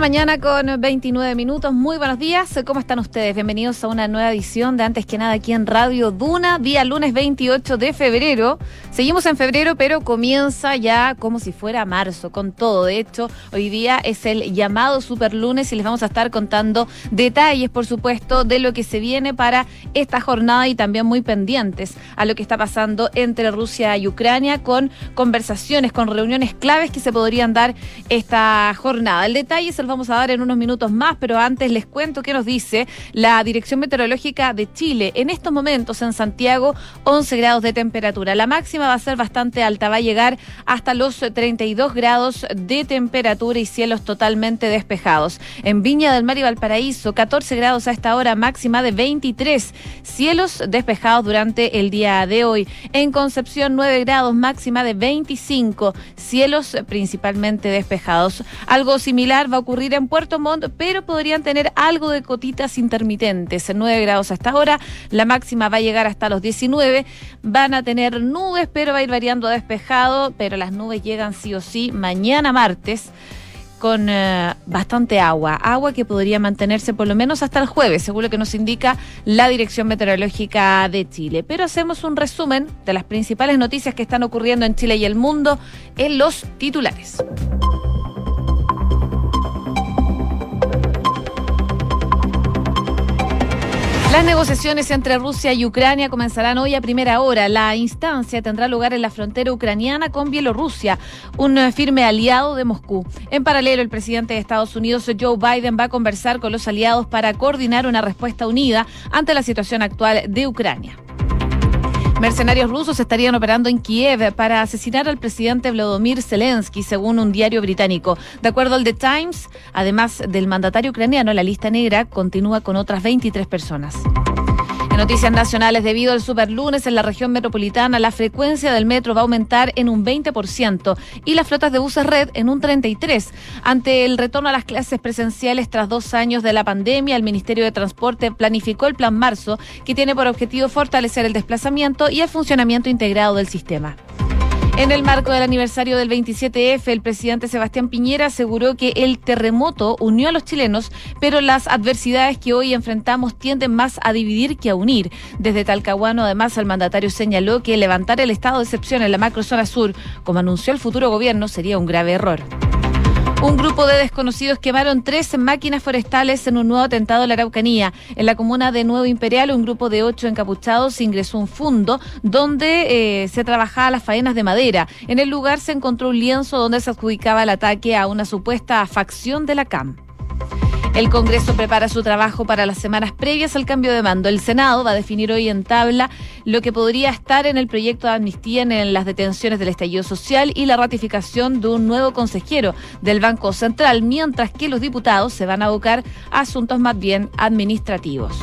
mañana con 29 minutos. Muy buenos días. ¿Cómo están ustedes? Bienvenidos a una nueva edición de Antes que nada aquí en Radio Duna, día lunes 28 de febrero. Seguimos en febrero, pero comienza ya como si fuera marzo, con todo. De hecho, hoy día es el llamado super lunes y les vamos a estar contando detalles, por supuesto, de lo que se viene para esta jornada y también muy pendientes a lo que está pasando entre Rusia y Ucrania con conversaciones, con reuniones claves que se podrían dar esta jornada. El detalle se los vamos a dar en unos minutos más, pero antes les cuento qué nos dice la Dirección Meteorológica de Chile. En estos momentos en Santiago, 11 grados de temperatura. La máxima va a ser bastante alta, va a llegar hasta los 32 grados de temperatura y cielos totalmente despejados. En Viña del Mar y Valparaíso, 14 grados a esta hora, máxima de 23. Cielos despejados durante el día de hoy. En Concepción, 9 grados, máxima de 25. Cielos principalmente despejados. Algo similar va a ocurrir en Puerto Montt, pero podrían tener algo de cotitas intermitentes. 9 grados hasta ahora, la máxima va a llegar hasta los 19. Van a tener nubes, pero va a ir variando a despejado, pero las nubes llegan sí o sí mañana martes con eh, bastante agua, agua que podría mantenerse por lo menos hasta el jueves, según lo que nos indica la Dirección Meteorológica de Chile. Pero hacemos un resumen de las principales noticias que están ocurriendo en Chile y el mundo en los titulares. Las negociaciones entre Rusia y Ucrania comenzarán hoy a primera hora. La instancia tendrá lugar en la frontera ucraniana con Bielorrusia, un firme aliado de Moscú. En paralelo, el presidente de Estados Unidos, Joe Biden, va a conversar con los aliados para coordinar una respuesta unida ante la situación actual de Ucrania. Mercenarios rusos estarían operando en Kiev para asesinar al presidente Vladimir Zelensky, según un diario británico. De acuerdo al The Times, además del mandatario ucraniano, la lista negra continúa con otras 23 personas. Noticias nacionales. Debido al superlunes en la región metropolitana, la frecuencia del metro va a aumentar en un 20% y las flotas de buses red en un 33%. Ante el retorno a las clases presenciales tras dos años de la pandemia, el Ministerio de Transporte planificó el Plan Marzo, que tiene por objetivo fortalecer el desplazamiento y el funcionamiento integrado del sistema. En el marco del aniversario del 27F, el presidente Sebastián Piñera aseguró que el terremoto unió a los chilenos, pero las adversidades que hoy enfrentamos tienden más a dividir que a unir. Desde Talcahuano, además, el mandatario señaló que levantar el estado de excepción en la macrozona sur, como anunció el futuro gobierno, sería un grave error. Un grupo de desconocidos quemaron tres máquinas forestales en un nuevo atentado en la Araucanía. En la comuna de Nuevo Imperial, un grupo de ocho encapuchados ingresó a un fundo donde eh, se trabajaba las faenas de madera. En el lugar se encontró un lienzo donde se adjudicaba el ataque a una supuesta facción de la CAM. El Congreso prepara su trabajo para las semanas previas al cambio de mando. El Senado va a definir hoy en tabla lo que podría estar en el proyecto de amnistía en las detenciones del estallido social y la ratificación de un nuevo consejero del Banco Central, mientras que los diputados se van a abocar a asuntos más bien administrativos.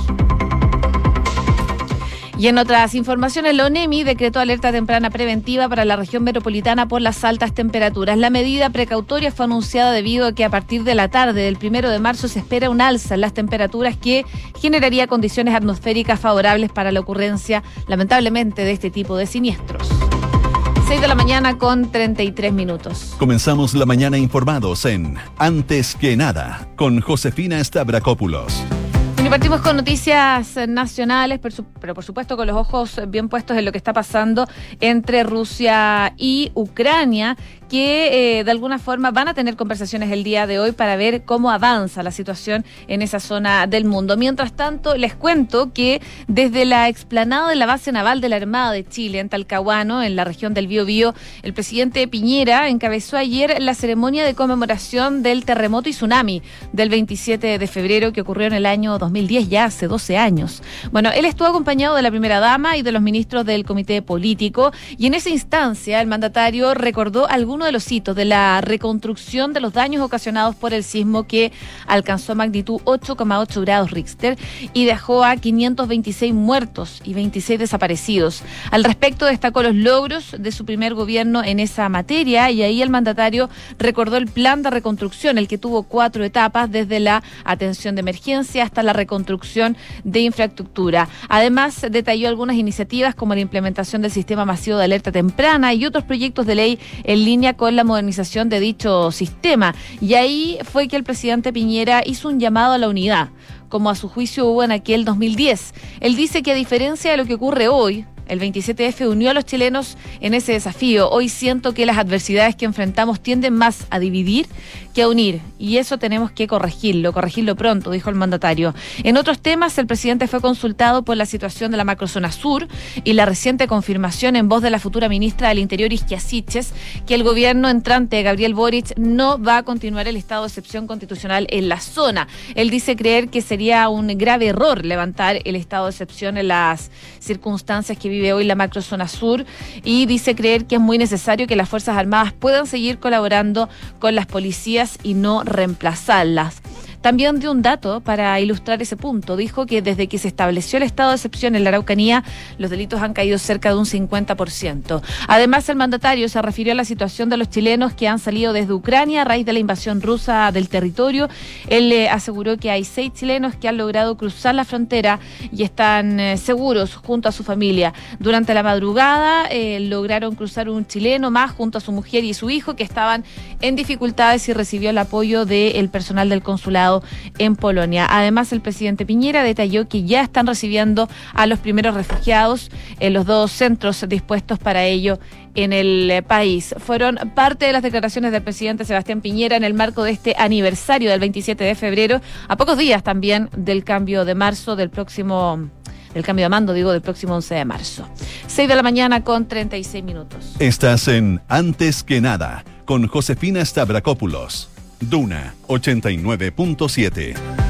Y en otras informaciones, la ONEMI decretó alerta temprana preventiva para la región metropolitana por las altas temperaturas. La medida precautoria fue anunciada debido a que a partir de la tarde del primero de marzo se espera un alza en las temperaturas que generaría condiciones atmosféricas favorables para la ocurrencia, lamentablemente, de este tipo de siniestros. 6 de la mañana con 33 minutos. Comenzamos la mañana informados en Antes que nada con Josefina Stavrakopoulos y partimos con noticias nacionales, pero por supuesto con los ojos bien puestos en lo que está pasando entre Rusia y Ucrania, que eh, de alguna forma van a tener conversaciones el día de hoy para ver cómo avanza la situación en esa zona del mundo. Mientras tanto, les cuento que desde la explanada de la base naval de la Armada de Chile, en Talcahuano, en la región del Biobío, el presidente Piñera encabezó ayer la ceremonia de conmemoración del terremoto y tsunami del 27 de febrero que ocurrió en el año 2010, ya hace 12 años. Bueno, él estuvo acompañado de la primera dama y de los ministros del comité político y en esa instancia el mandatario recordó algunos uno de los hitos de la reconstrucción de los daños ocasionados por el sismo que alcanzó magnitud 8,8 grados Richter y dejó a 526 muertos y 26 desaparecidos. Al respecto destacó los logros de su primer gobierno en esa materia y ahí el mandatario recordó el plan de reconstrucción, el que tuvo cuatro etapas desde la atención de emergencia hasta la reconstrucción de infraestructura. Además, detalló algunas iniciativas como la implementación del sistema masivo de alerta temprana y otros proyectos de ley en línea con la modernización de dicho sistema. Y ahí fue que el presidente Piñera hizo un llamado a la unidad como a su juicio hubo en aquel 2010. Él dice que a diferencia de lo que ocurre hoy, el 27F unió a los chilenos en ese desafío. Hoy siento que las adversidades que enfrentamos tienden más a dividir que a unir. Y eso tenemos que corregirlo, corregirlo pronto, dijo el mandatario. En otros temas, el presidente fue consultado por la situación de la macrozona sur y la reciente confirmación en voz de la futura ministra del Interior, Isquia Siches, que el gobierno entrante, Gabriel Boric, no va a continuar el estado de excepción constitucional en la zona. Él dice creer que sería un grave error levantar el estado de excepción en las circunstancias que vive hoy la macrozona sur y dice creer que es muy necesario que las Fuerzas Armadas puedan seguir colaborando con las policías y no reemplazarlas. También dio un dato para ilustrar ese punto. Dijo que desde que se estableció el estado de excepción en la Araucanía, los delitos han caído cerca de un 50%. Además, el mandatario se refirió a la situación de los chilenos que han salido desde Ucrania a raíz de la invasión rusa del territorio. Él le aseguró que hay seis chilenos que han logrado cruzar la frontera y están eh, seguros junto a su familia. Durante la madrugada eh, lograron cruzar un chileno más junto a su mujer y su hijo que estaban en dificultades y recibió el apoyo del personal del consulado en Polonia. Además, el presidente Piñera detalló que ya están recibiendo a los primeros refugiados en los dos centros dispuestos para ello en el eh, país. Fueron parte de las declaraciones del presidente Sebastián Piñera en el marco de este aniversario del 27 de febrero, a pocos días también del cambio de marzo del próximo del cambio de mando, digo, del próximo 11 de marzo. 6 de la mañana con 36 minutos. Estás en Antes que nada con Josefina Stavrakopoulos. Duna 89.7.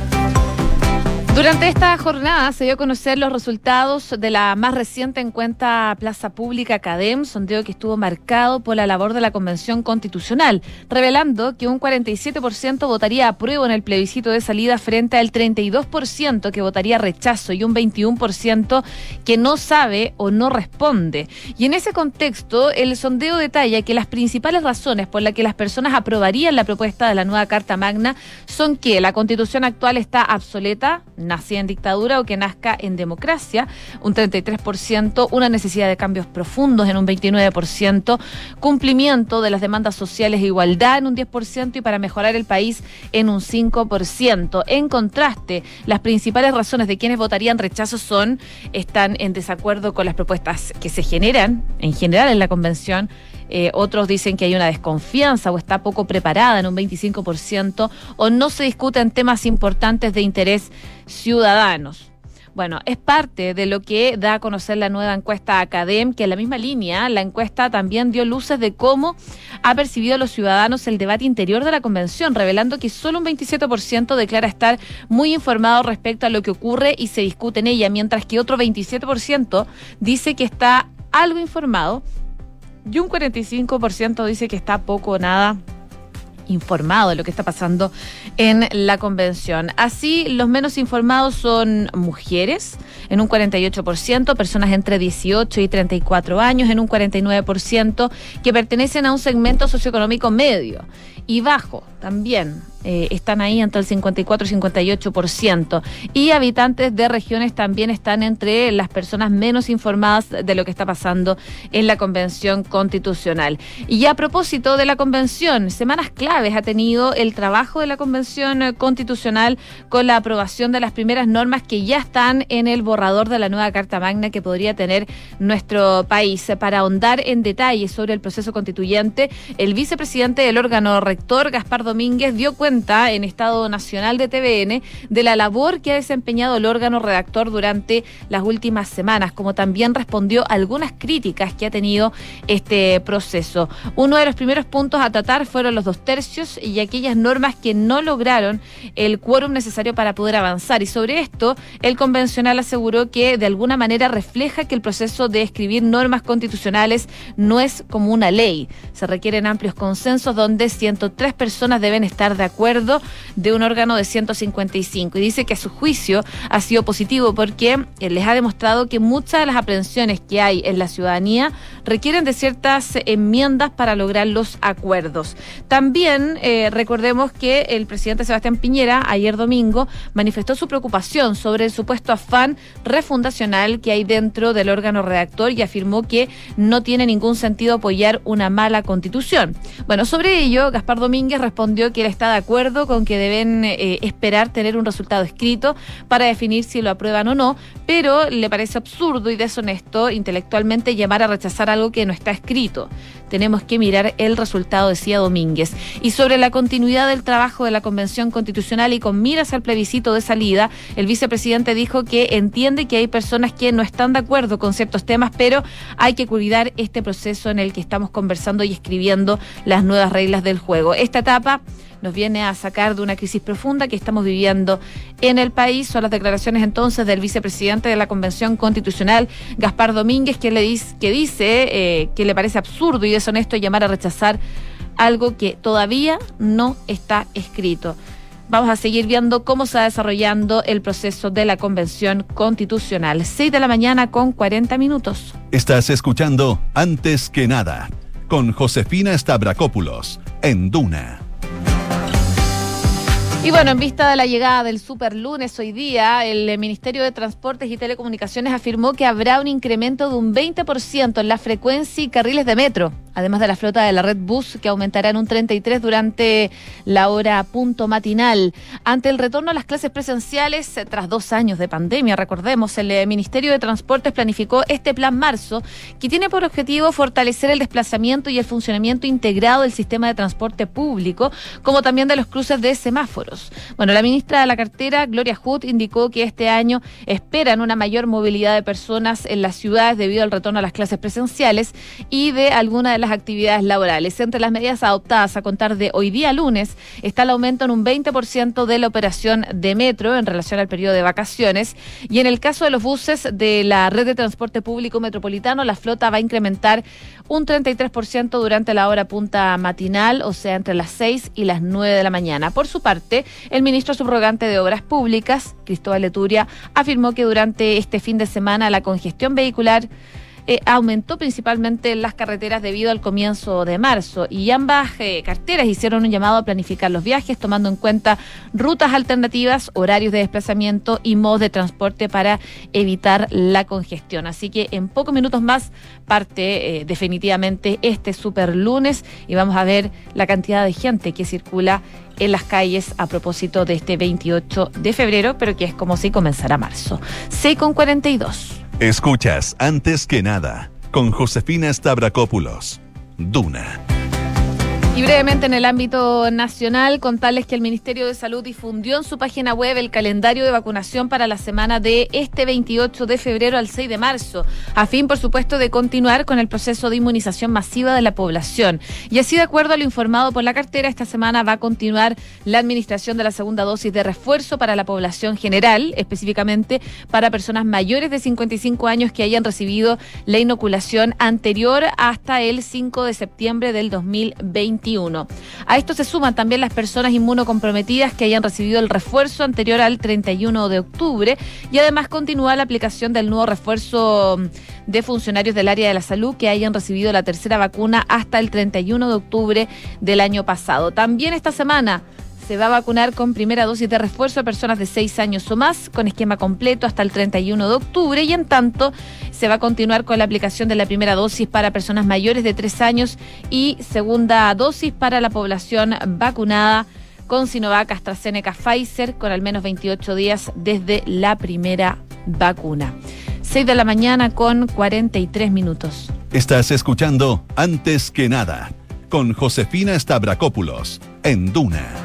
Durante esta jornada se dio a conocer los resultados de la más reciente encuesta Plaza Pública CADEM, sondeo que estuvo marcado por la labor de la Convención Constitucional, revelando que un 47% votaría apruebo en el plebiscito de salida frente al 32% que votaría rechazo y un 21% que no sabe o no responde. Y en ese contexto, el sondeo detalla que las principales razones por las que las personas aprobarían la propuesta de la nueva Carta Magna son que la Constitución actual está obsoleta, nacida en dictadura o que nazca en democracia, un 33%, una necesidad de cambios profundos en un 29%, cumplimiento de las demandas sociales e igualdad en un 10% y para mejorar el país en un 5%. En contraste, las principales razones de quienes votarían rechazo son, están en desacuerdo con las propuestas que se generan en general en la convención eh, otros dicen que hay una desconfianza o está poco preparada en un 25%, o no se discuten temas importantes de interés ciudadanos. Bueno, es parte de lo que da a conocer la nueva encuesta Academ, que en la misma línea, la encuesta también dio luces de cómo ha percibido a los ciudadanos el debate interior de la convención, revelando que solo un 27% declara estar muy informado respecto a lo que ocurre y se discute en ella, mientras que otro 27% dice que está algo informado y un 45% dice que está poco o nada informado de lo que está pasando en la convención. Así, los menos informados son mujeres, en un 48%, personas entre 18 y 34 años, en un 49%, que pertenecen a un segmento socioeconómico medio y bajo también, eh, están ahí entre el 54 y 58%. Y habitantes de regiones también están entre las personas menos informadas de lo que está pasando en la Convención Constitucional. Y a propósito de la Convención, semanas claves ha tenido el trabajo de la Convención Constitucional con la aprobación de las primeras normas que ya están en el borrador de la nueva Carta Magna que podría tener nuestro país. Para ahondar en detalle sobre el proceso constituyente, el vicepresidente del órgano rector, Gaspar Domínguez, dio cuenta en Estado Nacional de TVN de la labor que ha desempeñado el órgano redactor durante las últimas semanas, como también respondió a algunas críticas que ha tenido este proceso. Uno de los primeros puntos a tratar fueron los dos tercios y aquellas normas que no lograron el quórum necesario para poder avanzar. Y sobre esto, el convencional aseguró que de alguna manera refleja que el proceso de escribir normas constitucionales no es como una ley. Se requieren amplios consensos donde 103 personas deben estar de acuerdo de un órgano de 155. Y dice que a su juicio ha sido positivo porque eh, les ha demostrado que muchas de las aprehensiones que hay en la ciudadanía requieren de ciertas enmiendas para lograr los acuerdos. También eh, recordemos que el presidente Sebastián Piñera ayer domingo manifestó su preocupación sobre el supuesto afán refundacional que hay dentro del órgano redactor y afirmó que no tiene ningún sentido apoyar una mala constitución. Bueno, sobre ello, Gaspar Domínguez respondió que él está de acuerdo con que deben eh, esperar tener un resultado escrito para definir si lo aprueban o no, pero le parece absurdo y deshonesto intelectualmente llamar a rechazar algo que no está escrito. Tenemos que mirar el resultado, decía Domínguez. Y sobre la continuidad del trabajo de la Convención Constitucional y con miras al plebiscito de salida, el vicepresidente dijo que entiende que hay personas que no están de acuerdo con ciertos temas, pero hay que cuidar este proceso en el que estamos conversando y escribiendo las nuevas reglas del juego. Esta etapa nos viene a sacar de una crisis profunda que estamos viviendo en el país. Son las declaraciones entonces del vicepresidente de la Convención Constitucional, Gaspar Domínguez, que, le dice, eh, que le parece absurdo y deshonesto llamar a rechazar algo que todavía no está escrito. Vamos a seguir viendo cómo se va desarrollando el proceso de la Convención Constitucional. 6 de la mañana con 40 minutos. Estás escuchando Antes que nada con Josefina Stavrakopoulos en Duna. Y bueno, en vista de la llegada del super lunes hoy día, el Ministerio de Transportes y Telecomunicaciones afirmó que habrá un incremento de un 20% en la frecuencia y carriles de metro además de la flota de la red bus que aumentará en un 33 durante la hora punto matinal. Ante el retorno a las clases presenciales eh, tras dos años de pandemia, recordemos, el eh, Ministerio de Transportes planificó este plan marzo que tiene por objetivo fortalecer el desplazamiento y el funcionamiento integrado del sistema de transporte público, como también de los cruces de semáforos. Bueno, la ministra de la cartera, Gloria Hood, indicó que este año esperan una mayor movilidad de personas en las ciudades debido al retorno a las clases presenciales y de alguna de las actividades laborales. Entre las medidas adoptadas a contar de hoy día lunes está el aumento en un 20% de la operación de metro en relación al periodo de vacaciones y en el caso de los buses de la red de transporte público metropolitano la flota va a incrementar un 33% durante la hora punta matinal, o sea, entre las 6 y las 9 de la mañana. Por su parte, el ministro subrogante de Obras Públicas, Cristóbal Leturia, afirmó que durante este fin de semana la congestión vehicular eh, aumentó principalmente en las carreteras debido al comienzo de marzo y ambas eh, carteras hicieron un llamado a planificar los viajes tomando en cuenta rutas alternativas, horarios de desplazamiento y modos de transporte para evitar la congestión. Así que en pocos minutos más parte eh, definitivamente este super lunes y vamos a ver la cantidad de gente que circula en las calles a propósito de este 28 de febrero, pero que es como si comenzara marzo. 6 con 42. Escuchas antes que nada con Josefina Stavrakopoulos. Duna. Y brevemente en el ámbito nacional, contarles que el Ministerio de Salud difundió en su página web el calendario de vacunación para la semana de este 28 de febrero al 6 de marzo, a fin, por supuesto, de continuar con el proceso de inmunización masiva de la población. Y así, de acuerdo a lo informado por la cartera, esta semana va a continuar la administración de la segunda dosis de refuerzo para la población general, específicamente para personas mayores de 55 años que hayan recibido la inoculación anterior hasta el 5 de septiembre del 2020 a esto se suman también las personas inmunocomprometidas que hayan recibido el refuerzo anterior al 31 de octubre y además continúa la aplicación del nuevo refuerzo de funcionarios del área de la salud que hayan recibido la tercera vacuna hasta el 31 de octubre del año pasado. También esta semana se va a vacunar con primera dosis de refuerzo a personas de 6 años o más, con esquema completo hasta el 31 de octubre, y en tanto se va a continuar con la aplicación de la primera dosis para personas mayores de 3 años y segunda dosis para la población vacunada con Sinovac, AstraZeneca, Pfizer, con al menos 28 días desde la primera vacuna. 6 de la mañana con 43 minutos. Estás escuchando Antes que nada con Josefina Stavrakopoulos en Duna.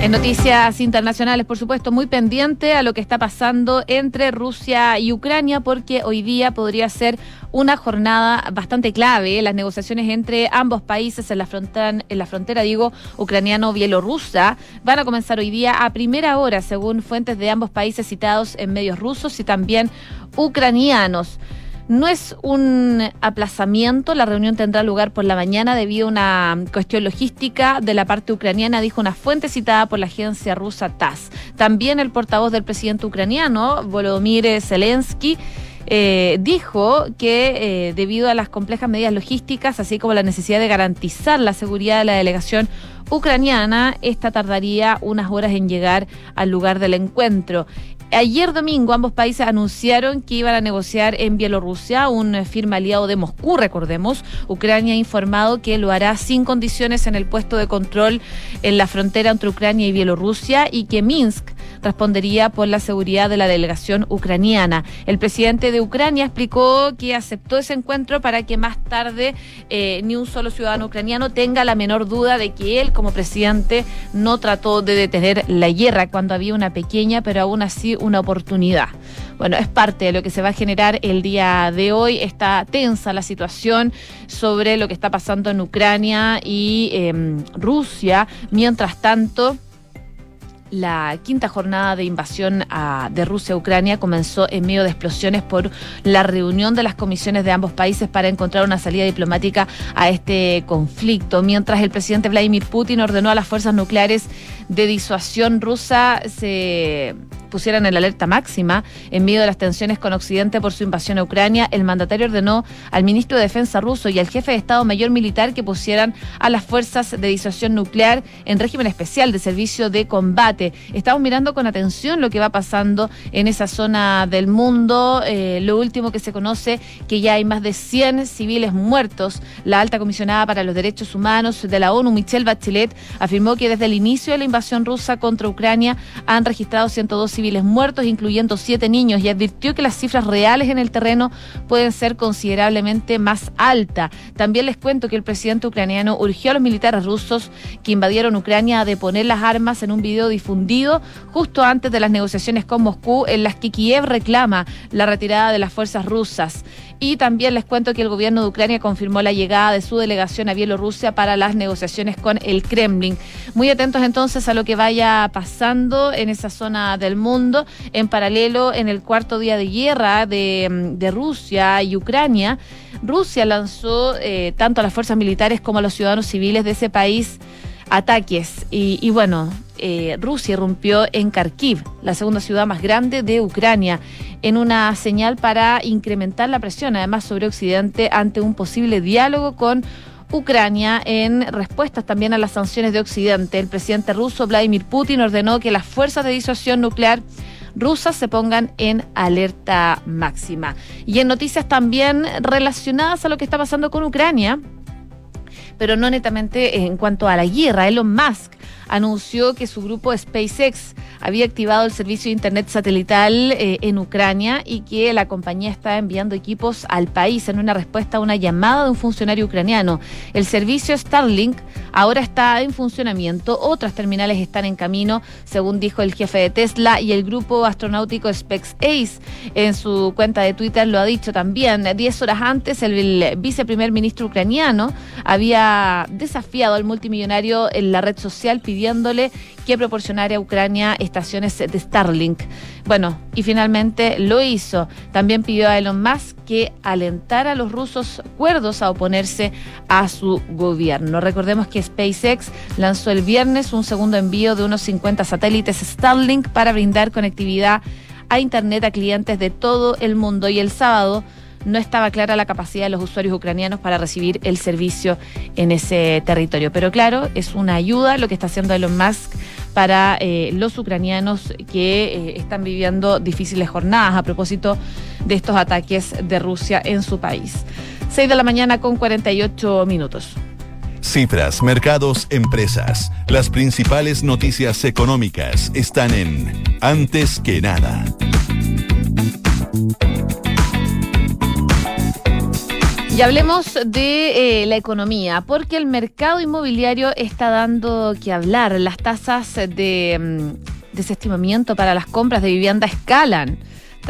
En noticias internacionales, por supuesto, muy pendiente a lo que está pasando entre Rusia y Ucrania, porque hoy día podría ser una jornada bastante clave. Las negociaciones entre ambos países en la frontera, en la frontera digo, ucraniano-bielorrusa, van a comenzar hoy día a primera hora, según fuentes de ambos países citados en medios rusos y también ucranianos. No es un aplazamiento, la reunión tendrá lugar por la mañana debido a una cuestión logística de la parte ucraniana, dijo una fuente citada por la agencia rusa TASS. También el portavoz del presidente ucraniano, Volodymyr Zelensky, eh, dijo que eh, debido a las complejas medidas logísticas, así como la necesidad de garantizar la seguridad de la delegación ucraniana, esta tardaría unas horas en llegar al lugar del encuentro. Ayer domingo ambos países anunciaron que iban a negociar en Bielorrusia, un firme aliado de Moscú, recordemos. Ucrania ha informado que lo hará sin condiciones en el puesto de control en la frontera entre Ucrania y Bielorrusia y que Minsk respondería por la seguridad de la delegación ucraniana. El presidente de Ucrania explicó que aceptó ese encuentro para que más tarde eh, ni un solo ciudadano ucraniano tenga la menor duda de que él como presidente no trató de detener la guerra cuando había una pequeña pero aún así una oportunidad. Bueno, es parte de lo que se va a generar el día de hoy. Está tensa la situación sobre lo que está pasando en Ucrania y em, Rusia. Mientras tanto, la quinta jornada de invasión de Rusia a Ucrania comenzó en medio de explosiones por la reunión de las comisiones de ambos países para encontrar una salida diplomática a este conflicto. Mientras el presidente Vladimir Putin ordenó a las fuerzas nucleares de disuasión rusa se pusieran en alerta máxima en medio de las tensiones con Occidente por su invasión a Ucrania, el mandatario ordenó al ministro de Defensa ruso y al jefe de Estado Mayor Militar que pusieran a las fuerzas de disuasión nuclear en régimen especial de servicio de combate. Estamos mirando con atención lo que va pasando en esa zona del mundo. Eh, lo último que se conoce, que ya hay más de 100 civiles muertos. La alta comisionada para los derechos humanos de la ONU, Michelle Bachelet, afirmó que desde el inicio de la invasión rusa contra Ucrania han registrado 102 civiles muertos, incluyendo siete niños, y advirtió que las cifras reales en el terreno pueden ser considerablemente más altas. También les cuento que el presidente ucraniano urgió a los militares rusos que invadieron Ucrania a deponer las armas en un video difundido justo antes de las negociaciones con Moscú, en las que Kiev reclama la retirada de las fuerzas rusas. Y también les cuento que el gobierno de Ucrania confirmó la llegada de su delegación a Bielorrusia para las negociaciones con el Kremlin. Muy atentos entonces a lo que vaya pasando en esa zona del mundo. En paralelo, en el cuarto día de guerra de, de Rusia y Ucrania, Rusia lanzó eh, tanto a las fuerzas militares como a los ciudadanos civiles de ese país ataques. Y, y bueno, eh, Rusia irrumpió en Kharkiv, la segunda ciudad más grande de Ucrania, en una señal para incrementar la presión, además, sobre Occidente ante un posible diálogo con Ucrania en respuestas también a las sanciones de Occidente. El presidente ruso Vladimir Putin ordenó que las fuerzas de disuasión nuclear rusas se pongan en alerta máxima. Y en noticias también relacionadas a lo que está pasando con Ucrania, pero no netamente en cuanto a la guerra, Elon Musk anunció que su grupo SpaceX había activado el servicio de Internet satelital eh, en Ucrania y que la compañía está enviando equipos al país en una respuesta a una llamada de un funcionario ucraniano. El servicio Starlink ahora está en funcionamiento, otras terminales están en camino, según dijo el jefe de Tesla y el grupo astronáutico SpaceX. En su cuenta de Twitter lo ha dicho también. Diez horas antes, el viceprimer ministro ucraniano había desafiado al multimillonario en la red social pidiéndole que proporcionara a Ucrania estaciones de Starlink. Bueno, y finalmente lo hizo. También pidió a Elon Musk que alentara a los rusos cuerdos a oponerse a su gobierno. Recordemos que SpaceX lanzó el viernes un segundo envío de unos 50 satélites Starlink para brindar conectividad a Internet a clientes de todo el mundo y el sábado no estaba clara la capacidad de los usuarios ucranianos para recibir el servicio en ese territorio. Pero claro, es una ayuda lo que está haciendo Elon Musk para eh, los ucranianos que eh, están viviendo difíciles jornadas a propósito de estos ataques de Rusia en su país. 6 de la mañana con 48 minutos. Cifras, mercados, empresas. Las principales noticias económicas están en Antes que nada. Y hablemos de eh, la economía, porque el mercado inmobiliario está dando que hablar. Las tasas de mm, desestimamiento para las compras de vivienda escalan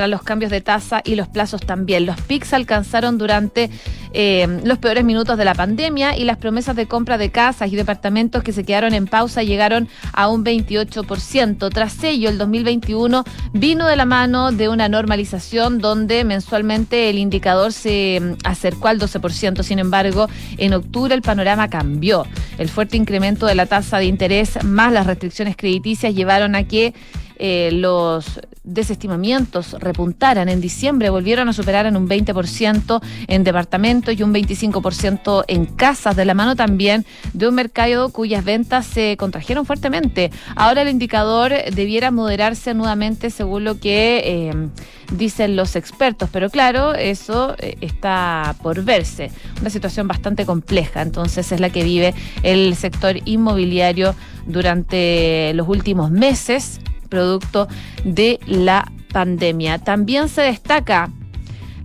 los cambios de tasa y los plazos también. Los PICs alcanzaron durante eh, los peores minutos de la pandemia y las promesas de compra de casas y departamentos que se quedaron en pausa llegaron a un 28%. Tras ello, el 2021 vino de la mano de una normalización donde mensualmente el indicador se mm, acercó al 12%. Sin embargo, en octubre el panorama cambió. El fuerte incremento de la tasa de interés más las restricciones crediticias llevaron a que eh, los desestimamientos repuntaran. En diciembre volvieron a superar en un 20% en departamentos y un 25% en casas, de la mano también de un mercado cuyas ventas se contrajeron fuertemente. Ahora el indicador debiera moderarse nuevamente según lo que eh, dicen los expertos, pero claro, eso eh, está por verse. Una situación bastante compleja, entonces es la que vive el sector inmobiliario durante los últimos meses producto de la pandemia. También se destaca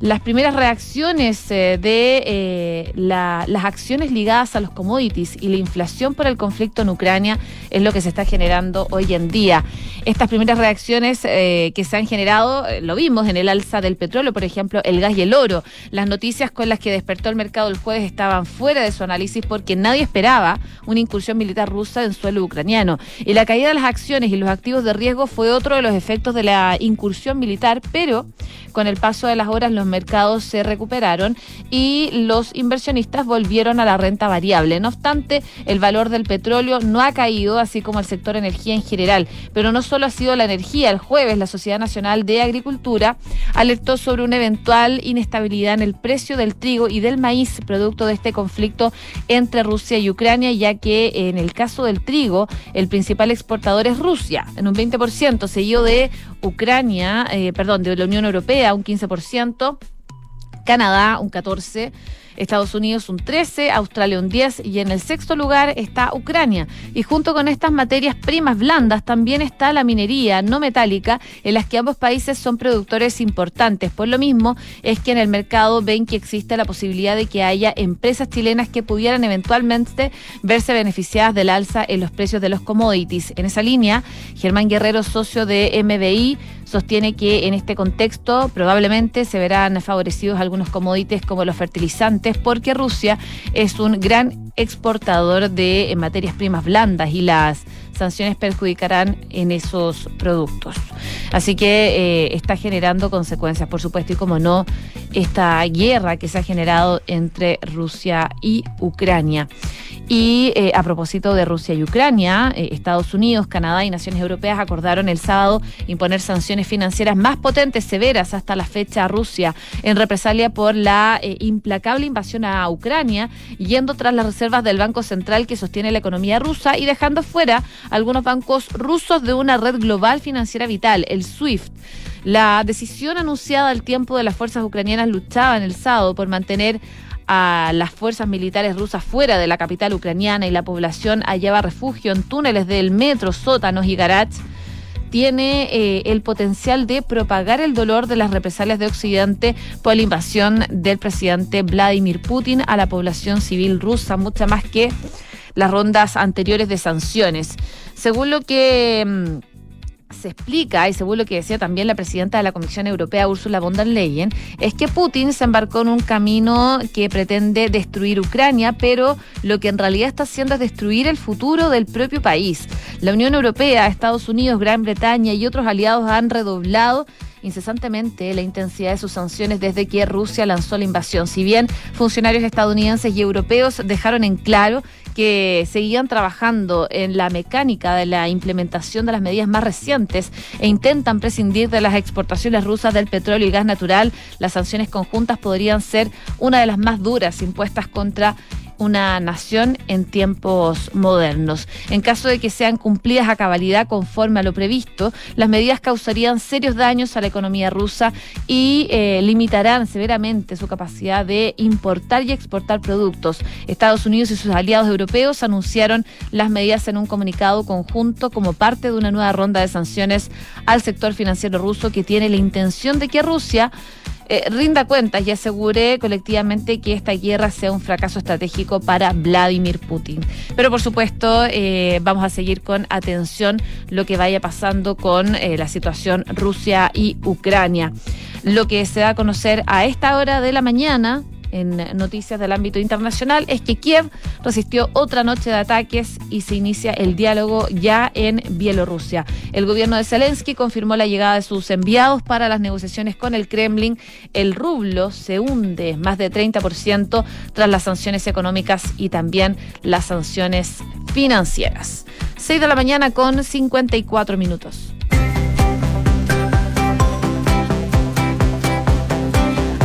las primeras reacciones eh, de eh, las acciones ligadas a los commodities y la inflación por el conflicto en Ucrania es lo que se está generando hoy en día. Estas primeras reacciones eh, que se han generado, lo vimos en el alza del petróleo, por ejemplo, el gas y el oro. Las noticias con las que despertó el mercado el jueves estaban fuera de su análisis porque nadie esperaba una incursión militar rusa en suelo ucraniano. Y la caída de las acciones y los activos de riesgo fue otro de los efectos de la incursión militar, pero con el paso de las horas los mercados se recuperaron y los inversionistas volvieron a la renta variable. No obstante, el valor del petróleo no ha caído, así como el sector energía en general. Pero no solo ha sido la energía. El jueves, la Sociedad Nacional de Agricultura alertó sobre una eventual inestabilidad en el precio del trigo y del maíz, producto de este conflicto entre Rusia y Ucrania, ya que en el caso del trigo, el principal exportador es Rusia, en un 20%, seguido de Ucrania, eh, perdón, de la Unión Europea, un 15%, Canadá, un 14%, Estados Unidos un 13, Australia un 10 y en el sexto lugar está Ucrania. Y junto con estas materias primas blandas también está la minería no metálica, en las que ambos países son productores importantes. Por lo mismo es que en el mercado ven que existe la posibilidad de que haya empresas chilenas que pudieran eventualmente verse beneficiadas del alza en los precios de los commodities. En esa línea, Germán Guerrero, socio de MBI, sostiene que en este contexto probablemente se verán favorecidos algunos commodities como los fertilizantes porque Rusia es un gran exportador de materias primas blandas y las sanciones perjudicarán en esos productos. Así que eh, está generando consecuencias, por supuesto, y como no, esta guerra que se ha generado entre Rusia y Ucrania. Y eh, a propósito de Rusia y Ucrania, eh, Estados Unidos, Canadá y naciones europeas acordaron el sábado imponer sanciones financieras más potentes, severas hasta la fecha a Rusia, en represalia por la implacable invasión a Ucrania, yendo tras las reservas del Banco Central que sostiene la economía rusa y dejando fuera algunos bancos rusos de una red global financiera vital, el SWIFT. La decisión anunciada al tiempo de las fuerzas ucranianas luchaban el sábado por mantener a las fuerzas militares rusas fuera de la capital ucraniana y la población hallaba refugio en túneles del metro, sótanos y garages, tiene eh, el potencial de propagar el dolor de las represalias de Occidente por la invasión del presidente Vladimir Putin a la población civil rusa, mucha más que las rondas anteriores de sanciones. Según lo que mm, se explica, y según lo que decía también la presidenta de la Comisión Europea, Ursula von der Leyen, es que Putin se embarcó en un camino que pretende destruir Ucrania, pero lo que en realidad está haciendo es destruir el futuro del propio país. La Unión Europea, Estados Unidos, Gran Bretaña y otros aliados han redoblado incesantemente la intensidad de sus sanciones desde que Rusia lanzó la invasión. Si bien funcionarios estadounidenses y europeos dejaron en claro que seguían trabajando en la mecánica de la implementación de las medidas más recientes e intentan prescindir de las exportaciones rusas del petróleo y gas natural, las sanciones conjuntas podrían ser una de las más duras impuestas contra una nación en tiempos modernos. En caso de que sean cumplidas a cabalidad conforme a lo previsto, las medidas causarían serios daños a la economía rusa y eh, limitarán severamente su capacidad de importar y exportar productos. Estados Unidos y sus aliados europeos anunciaron las medidas en un comunicado conjunto como parte de una nueva ronda de sanciones al sector financiero ruso que tiene la intención de que Rusia eh, rinda cuentas y asegure colectivamente que esta guerra sea un fracaso estratégico para Vladimir Putin. Pero por supuesto, eh, vamos a seguir con atención lo que vaya pasando con eh, la situación Rusia y Ucrania. Lo que se da a conocer a esta hora de la mañana en noticias del ámbito internacional es que Kiev resistió otra noche de ataques y se inicia el diálogo ya en Bielorrusia. El gobierno de Zelensky confirmó la llegada de sus enviados para las negociaciones con el Kremlin. El rublo se hunde más de 30% tras las sanciones económicas y también las sanciones financieras. 6 de la mañana con 54 minutos.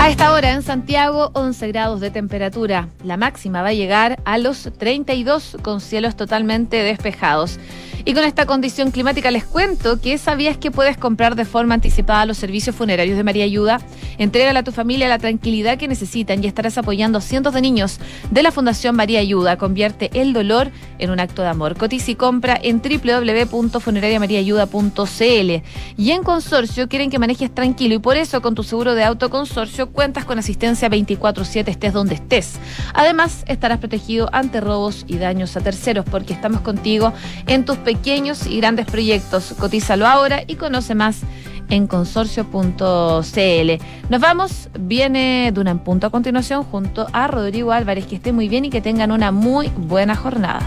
A esta hora en Santiago, 11 grados de temperatura. La máxima va a llegar a los 32 con cielos totalmente despejados. Y con esta condición climática les cuento que sabías que puedes comprar de forma anticipada los servicios funerarios de María Ayuda. Entrégale a tu familia la tranquilidad que necesitan y estarás apoyando a cientos de niños de la Fundación María Ayuda. Convierte el dolor en un acto de amor. Cotiza y compra en www.funerariamariaayuda.cl. Y en Consorcio quieren que manejes tranquilo y por eso con tu seguro de auto Consorcio cuentas con asistencia 24/7 estés donde estés. Además, estarás protegido ante robos y daños a terceros porque estamos contigo en tus pequeños y grandes proyectos. Cotízalo ahora y conoce más en consorcio.cl. Nos vamos, viene Duna en punto a continuación junto a Rodrigo Álvarez. Que esté muy bien y que tengan una muy buena jornada.